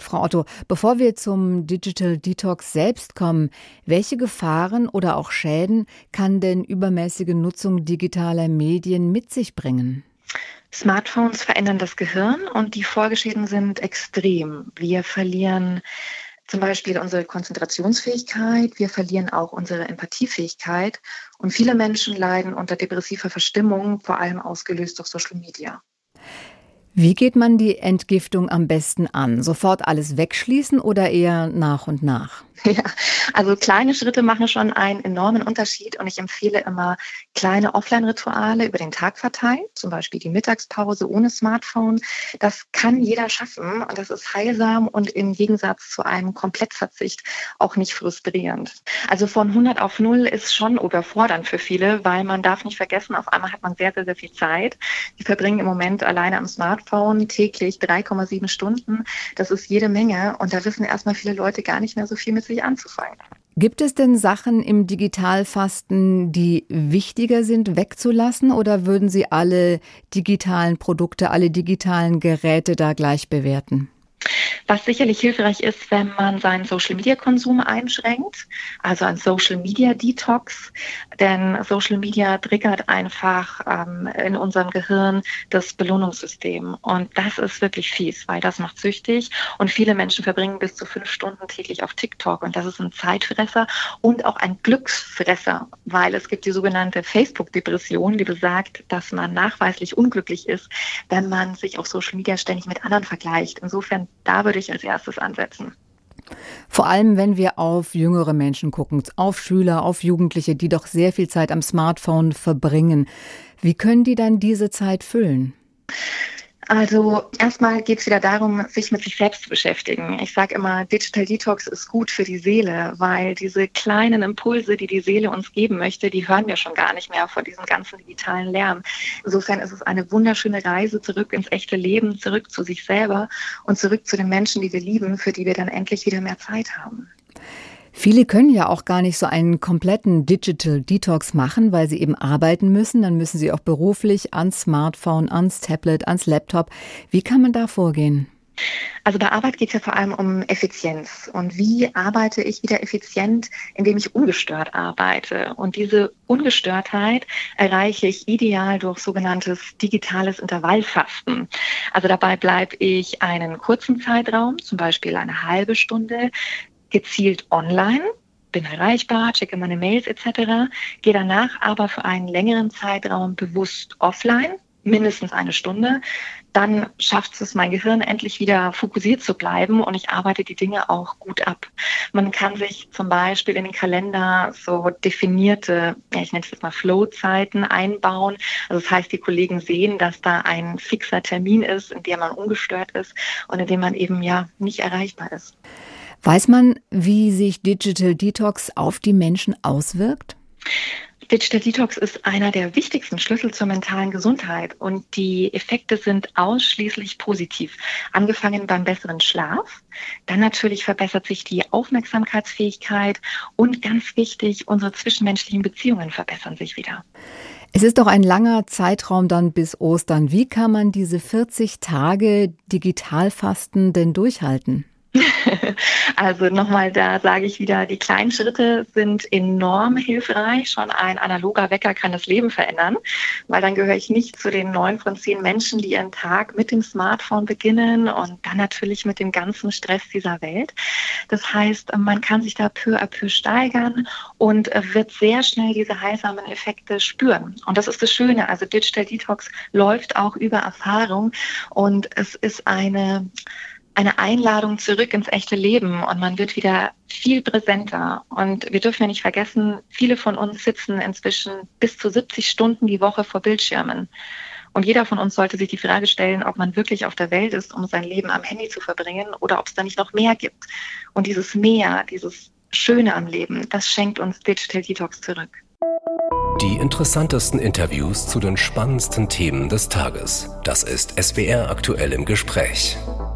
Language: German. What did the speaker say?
Frau Otto, bevor wir zum Digital Detox selbst kommen, welche Gefahren oder auch Schäden kann denn übermäßige Nutzung digitaler Medien mit sich bringen? Smartphones verändern das Gehirn und die Folgeschäden sind extrem. Wir verlieren zum Beispiel unsere Konzentrationsfähigkeit, wir verlieren auch unsere Empathiefähigkeit und viele Menschen leiden unter depressiver Verstimmung, vor allem ausgelöst durch Social Media. Wie geht man die Entgiftung am besten an? Sofort alles wegschließen oder eher nach und nach? Ja, also kleine Schritte machen schon einen enormen Unterschied und ich empfehle immer kleine Offline-Rituale über den Tag verteilt, zum Beispiel die Mittagspause ohne Smartphone. Das kann jeder schaffen und das ist heilsam und im Gegensatz zu einem Komplettverzicht auch nicht frustrierend. Also von 100 auf 0 ist schon überfordernd für viele, weil man darf nicht vergessen, auf einmal hat man sehr, sehr, sehr viel Zeit. Die verbringen im Moment alleine am Smartphone täglich 3,7 Stunden. Das ist jede Menge und da wissen erstmal viele Leute gar nicht mehr so viel mit sich anzufangen. Gibt es denn Sachen im Digitalfasten, die wichtiger sind wegzulassen oder würden Sie alle digitalen Produkte, alle digitalen Geräte da gleich bewerten? Was sicherlich hilfreich ist, wenn man seinen Social-Media-Konsum einschränkt, also ein Social-Media-Detox, denn Social Media triggert einfach ähm, in unserem Gehirn das Belohnungssystem. Und das ist wirklich fies, weil das macht süchtig. Und viele Menschen verbringen bis zu fünf Stunden täglich auf TikTok. Und das ist ein Zeitfresser und auch ein Glücksfresser, weil es gibt die sogenannte Facebook-Depression, die besagt, dass man nachweislich unglücklich ist, wenn man sich auf Social Media ständig mit anderen vergleicht. Insofern da würde ich als erstes ansetzen. Vor allem, wenn wir auf jüngere Menschen gucken, auf Schüler, auf Jugendliche, die doch sehr viel Zeit am Smartphone verbringen. Wie können die dann diese Zeit füllen? Also erstmal geht es wieder darum, sich mit sich selbst zu beschäftigen. Ich sage immer, Digital Detox ist gut für die Seele, weil diese kleinen Impulse, die die Seele uns geben möchte, die hören wir schon gar nicht mehr vor diesem ganzen digitalen Lärm. Insofern ist es eine wunderschöne Reise zurück ins echte Leben, zurück zu sich selber und zurück zu den Menschen, die wir lieben, für die wir dann endlich wieder mehr Zeit haben. Viele können ja auch gar nicht so einen kompletten Digital Detox machen, weil sie eben arbeiten müssen. Dann müssen sie auch beruflich ans Smartphone, ans Tablet, ans Laptop. Wie kann man da vorgehen? Also bei Arbeit geht es ja vor allem um Effizienz. Und wie arbeite ich wieder effizient, indem ich ungestört arbeite? Und diese Ungestörtheit erreiche ich ideal durch sogenanntes digitales Intervallfasten. Also dabei bleibe ich einen kurzen Zeitraum, zum Beispiel eine halbe Stunde, gezielt online, bin erreichbar, checke meine Mails etc., gehe danach aber für einen längeren Zeitraum bewusst offline, mindestens eine Stunde, dann schafft es mein Gehirn endlich wieder fokussiert zu bleiben und ich arbeite die Dinge auch gut ab. Man kann sich zum Beispiel in den Kalender so definierte, ja, ich nenne es jetzt mal Flow-Zeiten einbauen. Also das heißt, die Kollegen sehen, dass da ein fixer Termin ist, in dem man ungestört ist und in dem man eben ja nicht erreichbar ist. Weiß man, wie sich Digital Detox auf die Menschen auswirkt? Digital Detox ist einer der wichtigsten Schlüssel zur mentalen Gesundheit und die Effekte sind ausschließlich positiv. Angefangen beim besseren Schlaf, dann natürlich verbessert sich die Aufmerksamkeitsfähigkeit und ganz wichtig, unsere zwischenmenschlichen Beziehungen verbessern sich wieder. Es ist doch ein langer Zeitraum dann bis Ostern. Wie kann man diese 40 Tage Digitalfasten denn durchhalten? Also nochmal, da sage ich wieder, die kleinen Schritte sind enorm hilfreich. Schon ein analoger Wecker kann das Leben verändern, weil dann gehöre ich nicht zu den neun von zehn Menschen, die ihren Tag mit dem Smartphone beginnen und dann natürlich mit dem ganzen Stress dieser Welt. Das heißt, man kann sich da peu à peu steigern und wird sehr schnell diese heilsamen Effekte spüren. Und das ist das Schöne. Also Digital Detox läuft auch über Erfahrung und es ist eine eine Einladung zurück ins echte Leben und man wird wieder viel präsenter. Und wir dürfen ja nicht vergessen, viele von uns sitzen inzwischen bis zu 70 Stunden die Woche vor Bildschirmen. Und jeder von uns sollte sich die Frage stellen, ob man wirklich auf der Welt ist, um sein Leben am Handy zu verbringen oder ob es da nicht noch mehr gibt. Und dieses Mehr, dieses Schöne am Leben, das schenkt uns Digital Detox zurück. Die interessantesten Interviews zu den spannendsten Themen des Tages. Das ist SWR aktuell im Gespräch.